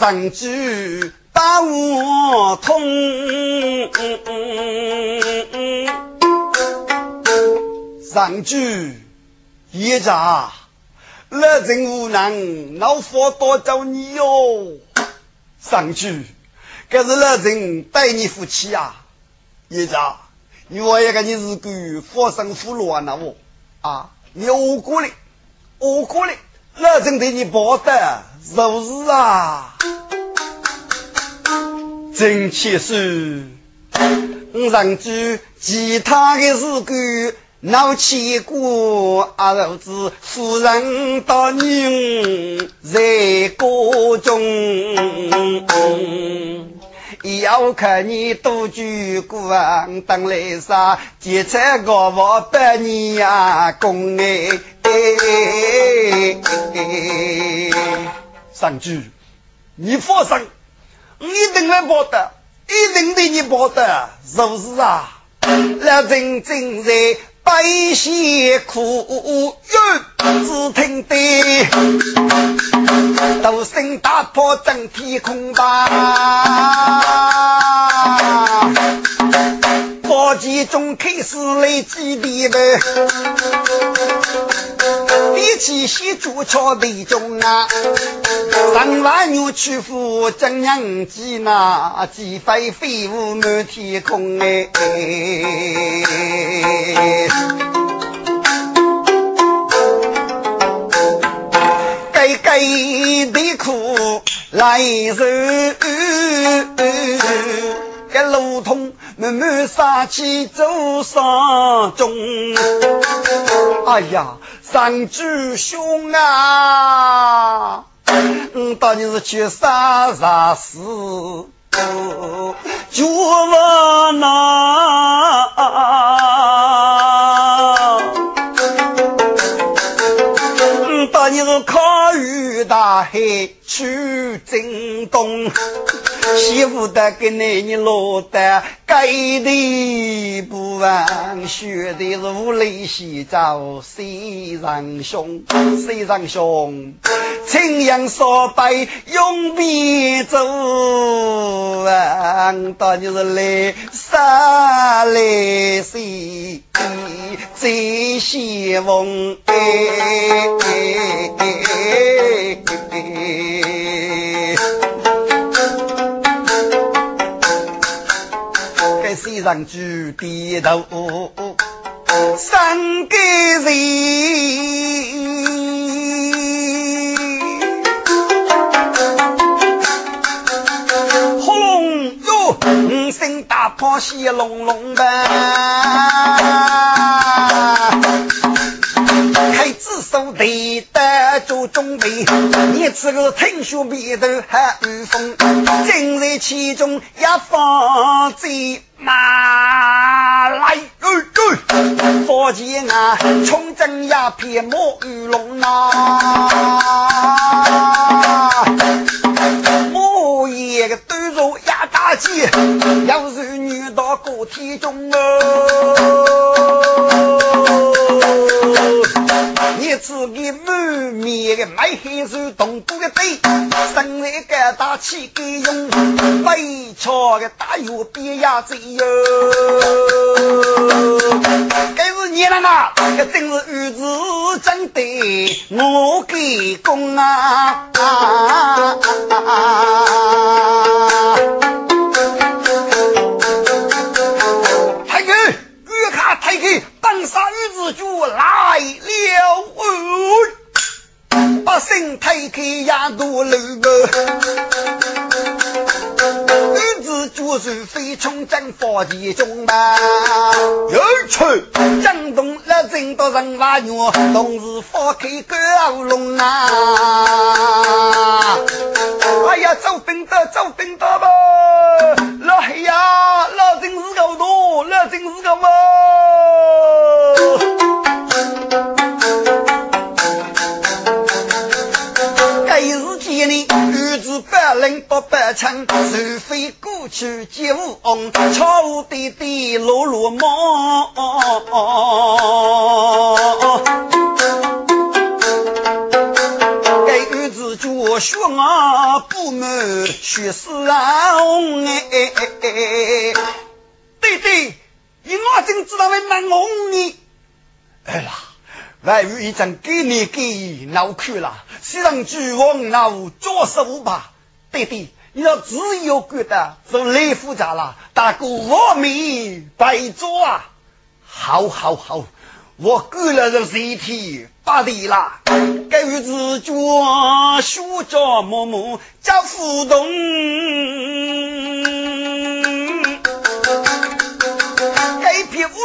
家上句把我痛。上句一家。那人无能，老佛多找你哟。上句，可是那人待你夫妻啊，爷家，你我一个你是个佛生福禄啊，那我啊，你我过来，我过来，那人对你不得，是不是啊？真气是，上句其他的事故。闹起过儿子夫人到人在锅中，要看你多久过当来啥？劫财高我百年呀，公哎！上句，你放心，我一定会报的，一定对你报的，是不是啊？那真正在。百姓苦哟，只听得都声打破整天空吧。宝剑中开始来几点呗？比起西竹桥的中啊，上万牛去扶真娘鸡呐，鸡飞飞舞满天空哎。该该的苦来受。个路通慢慢杀起走上中，哎呀，上句兄啊，我当年是去杀杀死，就我那，当年是靠于大海去震动。媳妇的给男人落的，该的不忘，学的是无泪洗澡，谁让兄，谁让兄，青阳烧白永别走，当年是来杀来谁，最希望。西上举低头，三个人，轰隆哟，五声大炮响隆隆的。开子手提的做准备，你这个听说鼻头还有风，正在其中一放在马来，佛前啊，冲阵一片莫鱼龙啊，我一个端着压大鸡，要是女到个体中哦。自己满面的卖黑手，动过的背，身来个大气给用，背翘的大腰别呀子哟。这是你了嘛？这真是日子真的，我给公啊！太君。当杀玉子就来了，把身推开压多楼玉子就是飞冲阵法其中吧，有趣，江东那人多人马牛，同时放开高龙啊！哎呀，走兵的走兵的吧，老黑呀，老真是个多，老真是个嘛！日，子不冷，人多百枪，除非过去皆无翁，巧无弟弟落落梦。该女子叫血啊不满，血丝红哎！弟弟，你我真知道会难哄你。哎呀，外语一张给你给闹去了，西上巨王闹做十五把。弟弟，你要自由觉得是累复杂了，大哥我没白做啊！好好好，我过了这十天八地了，该日子就学着默默叫互动。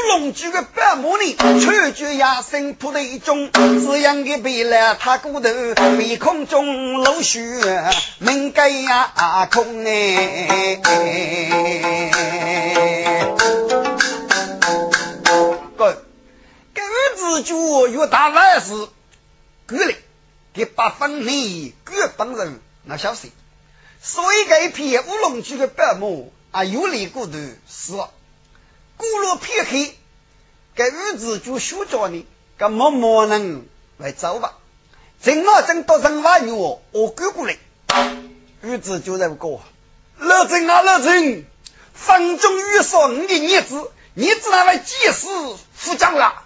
乌龙举个白毛呢，穿着压身铺的一种，这样的白来他骨头，鼻孔中露血，门盖呀空哎。哥，这儿子就有大万事，过来给八分内各本人那消息，所以这一片乌龙举个白毛啊，有理骨头是。过了片刻，该日子就休假呢，该默默人来走吧。正好正到上万牛，我赶过来，日子就在过。老郑啊，老郑，风中雨少你的日子，你知道为几时复将了？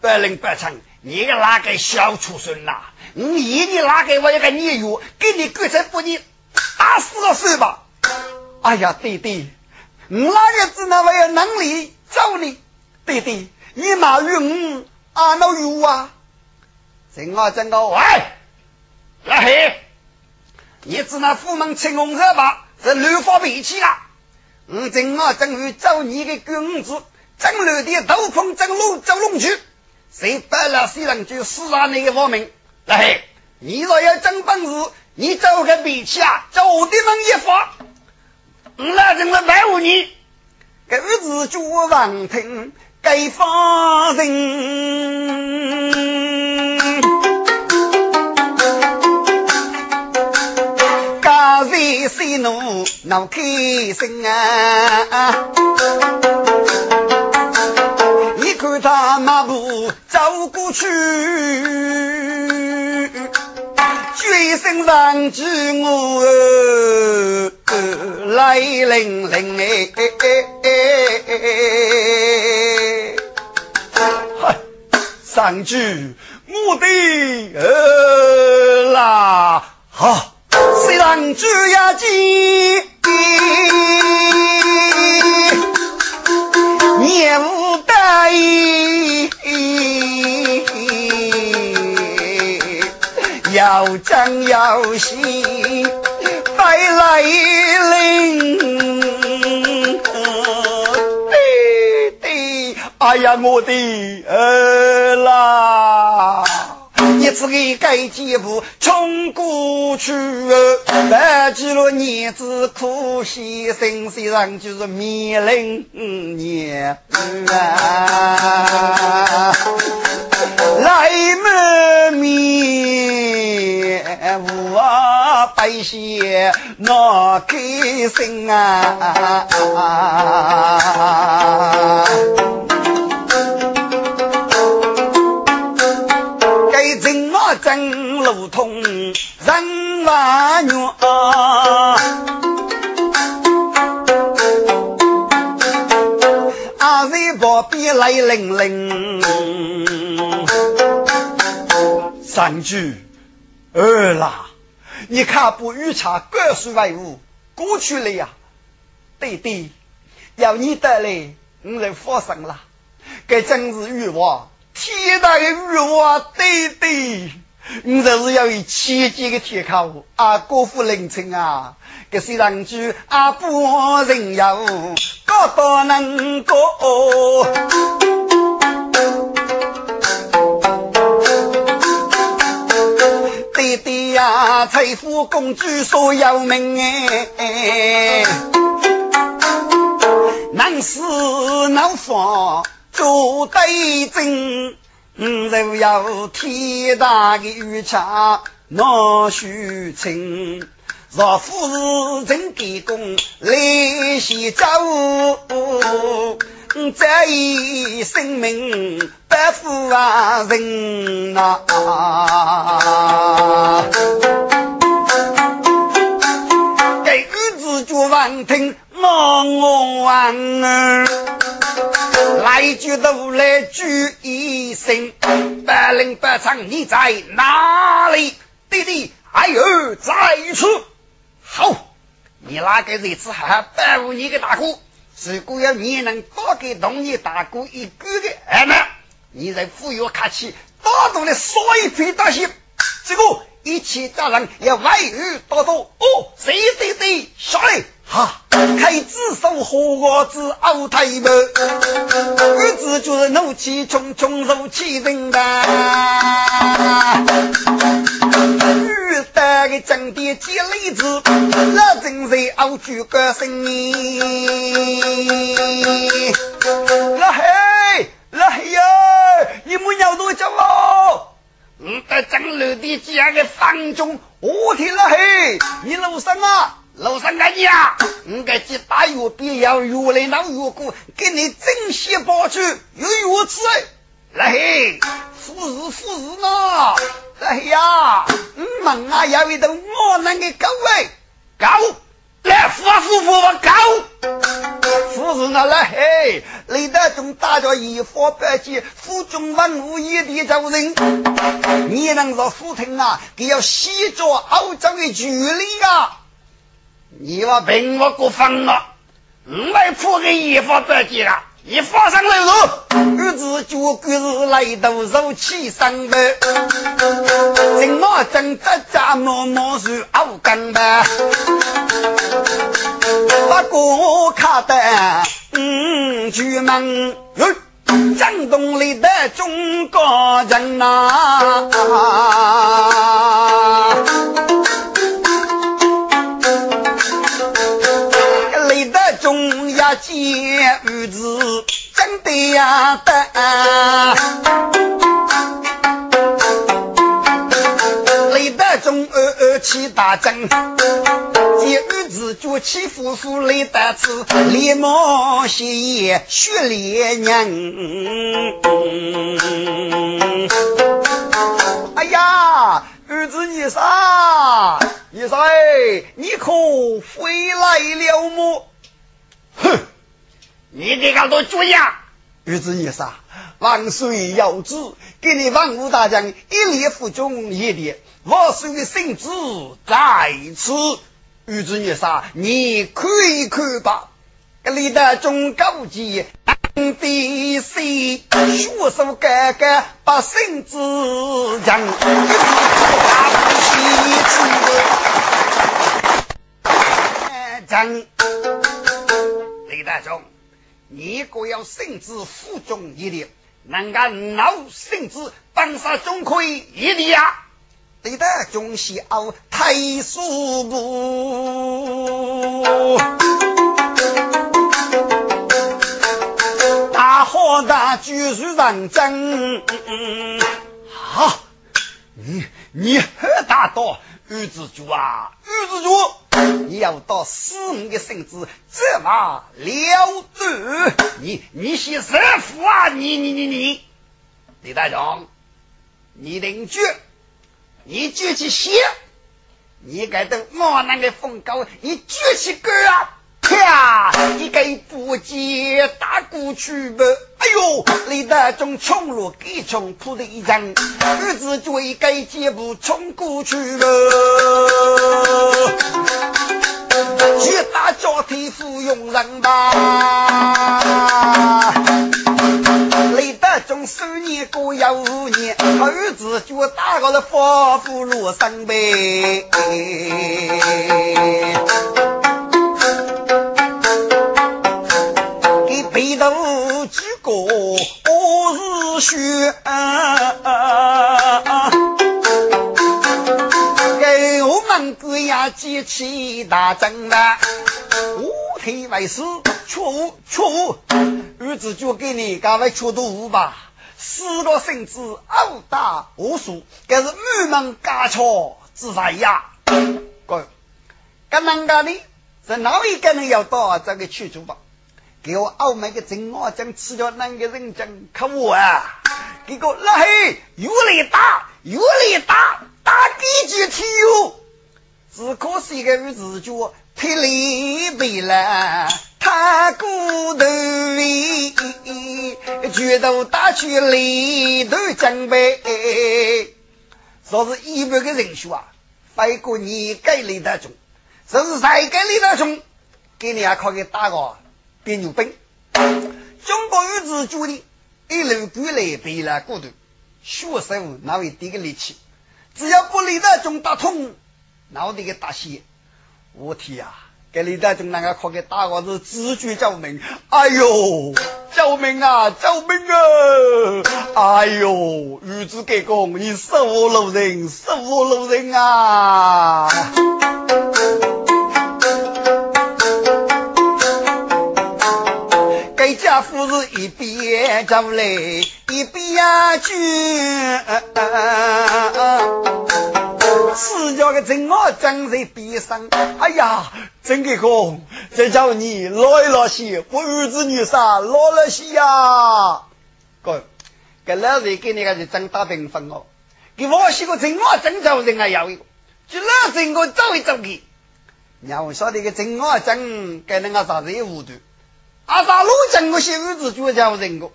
百灵百成，你个哪个小畜生呐？我爷你哪个我一个孽缘，给你干脆把你打死了算吧。哎呀，弟弟。我哪个子那还有能力找你？弟弟，你哪与我啊那有啊？正啊正啊，喂，老黑，你只那府门青红色吧？是乱发脾气啊！我正啊正与找你的公子，正乱的斗风正路走龙去，谁败了谁人就死了那个方面。老黑，你若要真本事，你找个脾气啊，叫我的门一发。那人了白五年，狗子就王听该发人，家在西怒闹开心啊！你看他马步走过去。一声上句我来领领哎嗨，上句我的儿啦好，虽然句呀急，也无得意。要讲要戏，白来临。弟弟，哎呀，我的儿啦！一次给改几步冲过去，白几了年子苦牺牲，虽然就是面临年啊，来么面无百姓那开心啊！真路通人。万远，阿妹旁边来领领，三句二啦，你看不御茶各属为物过去了呀，弟弟要你得来，我来发生了，这真是欲望。天大的欲望，弟弟，你这是要以千金的铁口啊！国富临城啊，这些人句啊，不人有高到能过。弟弟呀，财富公主所有名哎，难死难放。做对阵，若要天大的御茶，那须请若夫是真给公来西走，这一生命不负啊人呐。给儿子就望听我我望儿，来句都来句一声，百灵百场你在哪里？弟弟。还有在此，好，你那个日子还耽误你个大哥。如果要你能多给同你大哥一个的，哎么，你在富裕客气，多多的说一句大喜，这个一起大人要外语多多哦，对对对，下来哈，开子手和我子熬太白，儿子就是怒气冲冲如气人的。打个正的接例子，那正在熬煮个生意。那嘿，那嘿呀，你们要多久哦？我在正楼的这样的房中，我听了嘿，你楼上啊，楼上干呀？我该去大药比要药来闹药锅，给你珍惜保住，有药吃。来嘿，富士富士呢？哎呀，门啊有一头我那个狗哎，狗来富富富富狗，富士那来嘿，李德忠打着一发百计，府中文武一地走人，你能说府厅啊？给要西着欧洲的距离啊？你话凭我过分了，我来破个一发百计啊！一发上来了，儿子就归是来到肉气上班，怎么真得家默默是熬干吧？不过看得嗯，巨门哟，江东里的中国人呐。见儿子真的呀的，雷德中二二起大阵，见儿子就欺负父雷德子，连忙谢爷血连娘。哎呀，儿子你啥？你啥？你可回来了么？哼！你这个多主意啊！儿子你啥？万岁有旨，给你万武大将一列府中一列，万岁圣旨在此。儿子你啥？你看一看吧。这里的中高级的谁？学术哥哥把圣旨将，大将。李大忠，你果要圣旨负重一点，能够老圣旨当杀钟馗一点呀？李大忠是傲太叔部，大好大举是认真。好，你你何大道？玉子主啊，玉子主，你要到死你的孙子，这么了得？你你是什夫啊？你你你你，李大勇，你领住，你举起血，你该等我那个风高，你举起杆啊！啪！一个不接打过去吧。哎呦，李德忠冲入给冲扑的一张，儿子就一个箭步冲过去吧。去打交替服用人吧。李德忠十年过有五年，儿子就打个了佛府路上呗。我是血，给我们哥呀几起大阵的，五天为师，出出，儿子就给你赶快出毒吧，死了甚至殴打无数，这是满门家巧之财呀，哥。干啷个的？是哪一个人要到这个去处吧？给我澳门的正我将吃掉那个人讲可恶啊！结果那嘿越来打，越来打，打几句体哟！只可惜个日子就霹雳贝了，他骨头里拳头打去里头江北，说是一百个人数啊，飞过你给李大中，说是谁给李大中，给你还可以打个边牛兵。中国日子就的一路过来背了骨头，学生哪会低个力气？只要不李大中打通。脑袋个大血，我天呀！给李大中那个可给打我是直觉救命！哎呦，救命啊！救命啊！哎呦，玉子给公，你死我路人，死我路人啊！一边走来一边去。四家的正我正在边上，哎呀，真给公，这叫你老一老些，不儿子女啥老了些呀？哥，给老子给你个是真打平分哦，给我是个正我正叫人啊要一个，就老子我走一走去，让我晓得个正我正给那个啥子糊涂，阿啥路正我些日子就叫人个，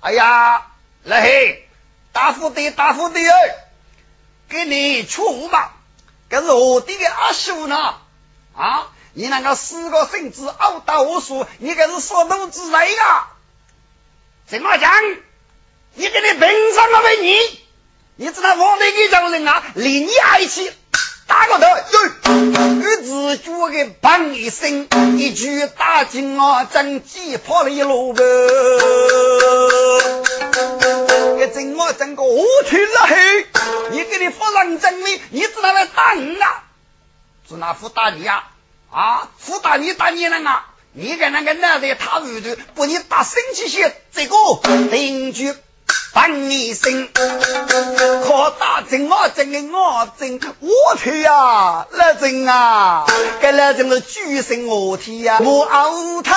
哎呀，来嘿，大富的大富的哎。给你出五吧，可是我的个阿叔呢？啊，你那个四个孙子殴打我说，你可是说肚子累啊？怎么讲？你给你凭什么为你？你知道我那个叫人啊，离你还去，打个头，对，自觉的砰一声，一句打进我真鸡跑了一路个。真我真个我去了嘿！你给你夫人证明，你知道来打你啊？是哪副打你呀？啊，副打你打你了啊？你跟那个男的他屋头，把你打生气些，这个邻居。帮你生，可打针我针的我针，我去呀，那针啊，该那针是举身我体呀，我后退，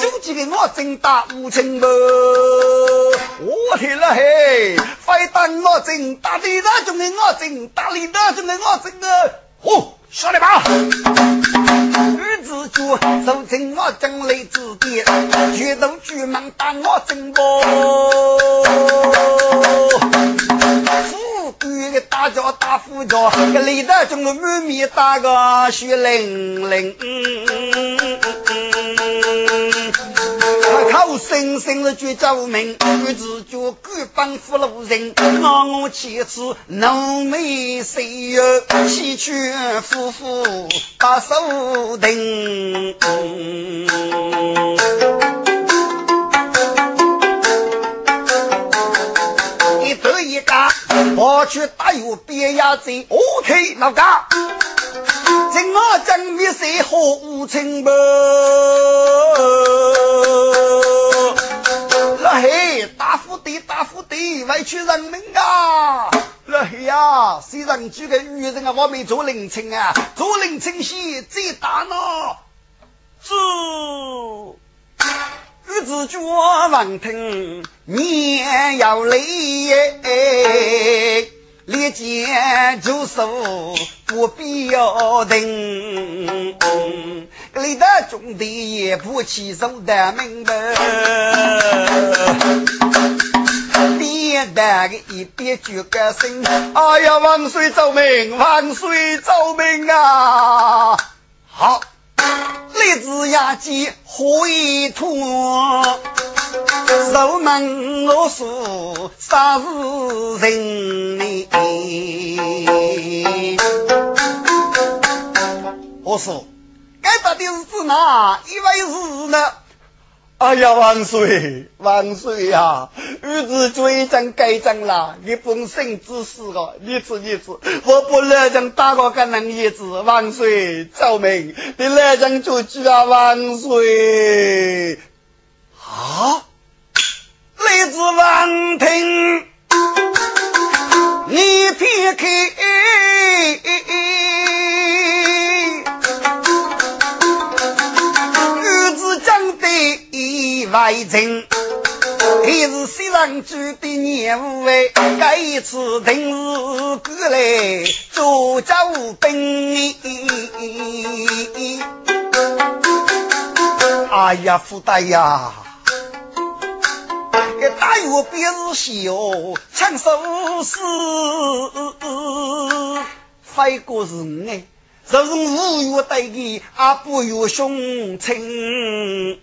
就几个我针打无情不，我去了嘿，非打我针，打你那种的我针，打你那种的我针啊，哦。晓得吧？儿子就受尽我正雷之电，举头举门打我正波。富贵的大脚大富叫，个里头中的满面打个血淋淋。口声声的绝救命，儿子就敢帮扶路人，我我妻子浓眉细眼，西去夫妇把手定。一头一家，我去打有别牙子，OK 老家。今我正面谁好无情不？嘿，大富地，大富地，委屈人民啊！那嘿呀，谁让这个女人啊，我没做领情啊，做领情戏最大呢。是日子绝望听，年要累耶。立剑就手不必要等，立得中的也不起手的明白，别的个一边举个声，哎呀，万岁奏明，万岁奏明啊！好，立子压机回土。入门我说啥是人呢？我说到底是指哪一位是呢？哎呀，万岁万岁呀！儿子追将改将了，你本身之事个，你吃你吃，我不来将打个个能叶子，万岁奏明，你来将出去啊，万岁啊！来自王庭，你撇开。外情。还是西上主的 nhiệm 务哎，这一次定是过来做家务兵。哎呀，福大呀，这大月便是小，唱首诗，飞过是哎，就是五月对的阿不月兄亲。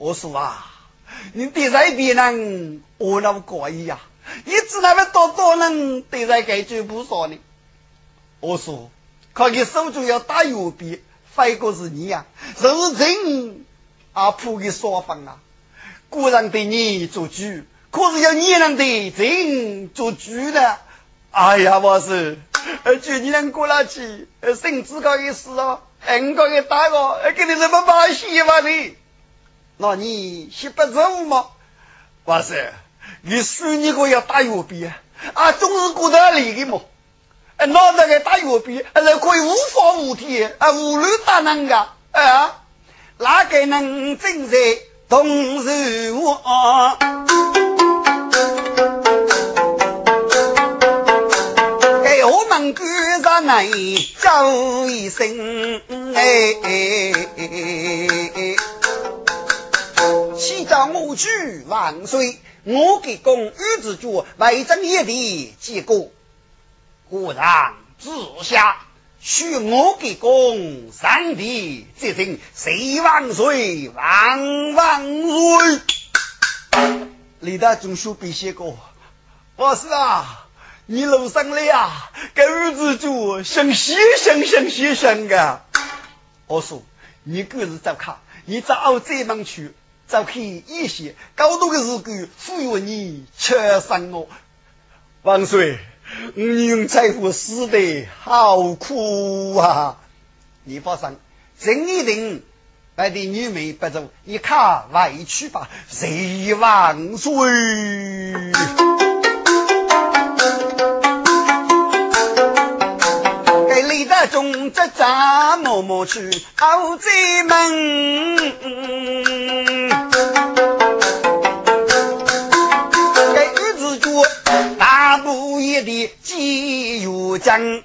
我说啊。你对待别人，我那么怪异呀！你只那么多多人对待该就不说呢。我说，可你手中要打右边，反过是你呀，是人啊，铺给双方啊。果然对你做主，可是要你能对人做主呢？哎呀，我是，就你能过来去，甚至搞一死哦，俺搞个大个，给你什么把戏嘛的？那你是不走吗？哇塞，你说你个要打药笔啊，总是过得累的嘛。哎，那那个打药笔，还是可以无法无天啊，无论大能个啊，哪个能正在同时我？给我们哥上来叫一声哎哎哎。西藏我去万岁！我给公玉子主为正业的结果，果然之下，许我给公上帝这声谁万岁万万岁！李大中书笔写过，我是啊，你楼上来啊，给玉子主想牺牲想牺牲的。我说你个是走看，你找这门去。就可以一些高度的日子赋予你全身我。王岁，你用财富死得好苦啊！你放心，真一定把的女美不走，你看委屈吧，谁万岁？给李大中这扎默默去熬这门。的金玉江，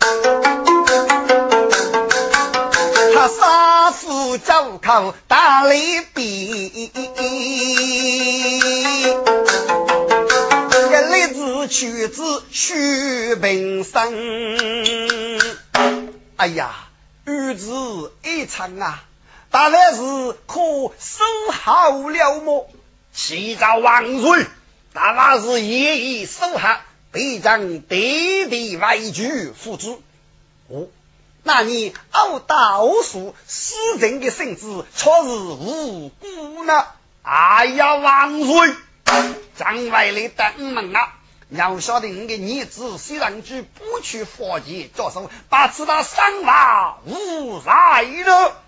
他杀死周口打雷比，这来自取自徐平生。哎呀，玉子一场啊，当然是可收好了么？启奏万岁，当然是夜已收好。非将爹地外举付之。哦，那你殴打我叔死人的圣旨，却是无辜呢？哎呀，万岁！张外来登门啊！要晓得你的儿子虽然去不去佛界着手，把此他伤亡无赖了。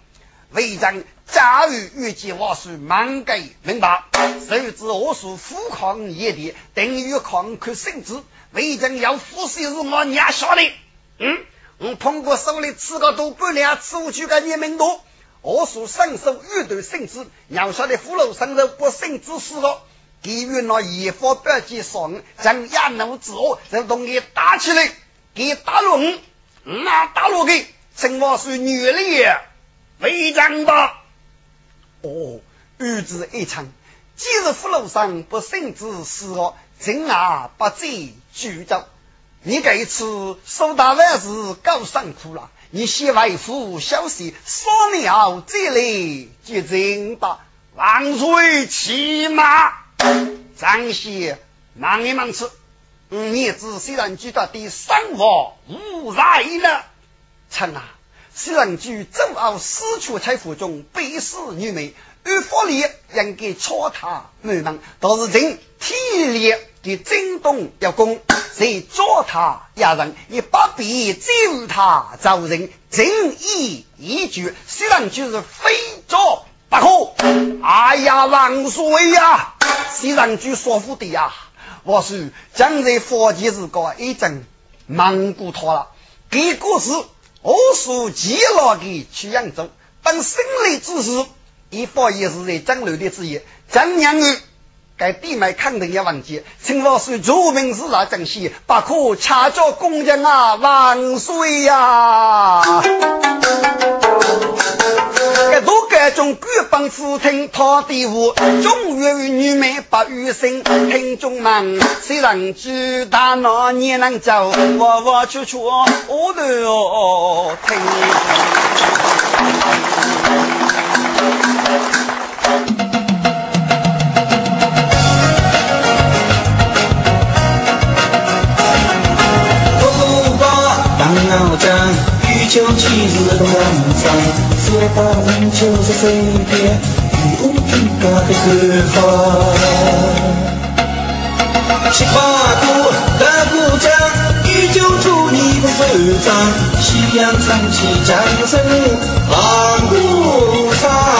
为将假如预计我属满给明白，谁知我属富狂野地，等于狂看圣旨。为人要服侍是我娘晓得，嗯，我通过手里吃个多半两，吃不去个你们多。我所伸手欲断圣旨，娘晓得俘虏生肉不圣旨死个，给予那野火百计双，将亚奴之恶，就同你打起来，给打落我，那打落给，称我是女力为将吧。哦，日子一长，今日俘虏生不圣旨死了。真啊，不罪举走。你这一次受大万事够辛苦了。你先为父消息，说了再来接人吧。万岁骑马，张先忙一忙吃。你子虽然知道对生活无赖呢，臣啊，虽然居周傲四处财富中背死女美。与法律应该超他门门，倒是人体力的震动要攻，谁捉他压人，也不必救他造人，正义一句，虽然就是非做不可。哎呀，万岁呀！虽然句说服的呀，我说将在佛前日高一阵，忙过他了。给故事，我属极老的曲扬州，等胜利之时，一方也是在江流的之一，江娘儿。该地脉肯定要忘记，请老师著名是那正戏，不可掐着公家啊万岁呀！该种官帮父听他的话，中原女美不与生，听众们虽然知大闹也能走，我我处处我都要听。秋七日东山，四八五九十水边，与五军家的歌好。七八股大鼓将，御酒祝你不受伤。夕阳唱起江声，万古长。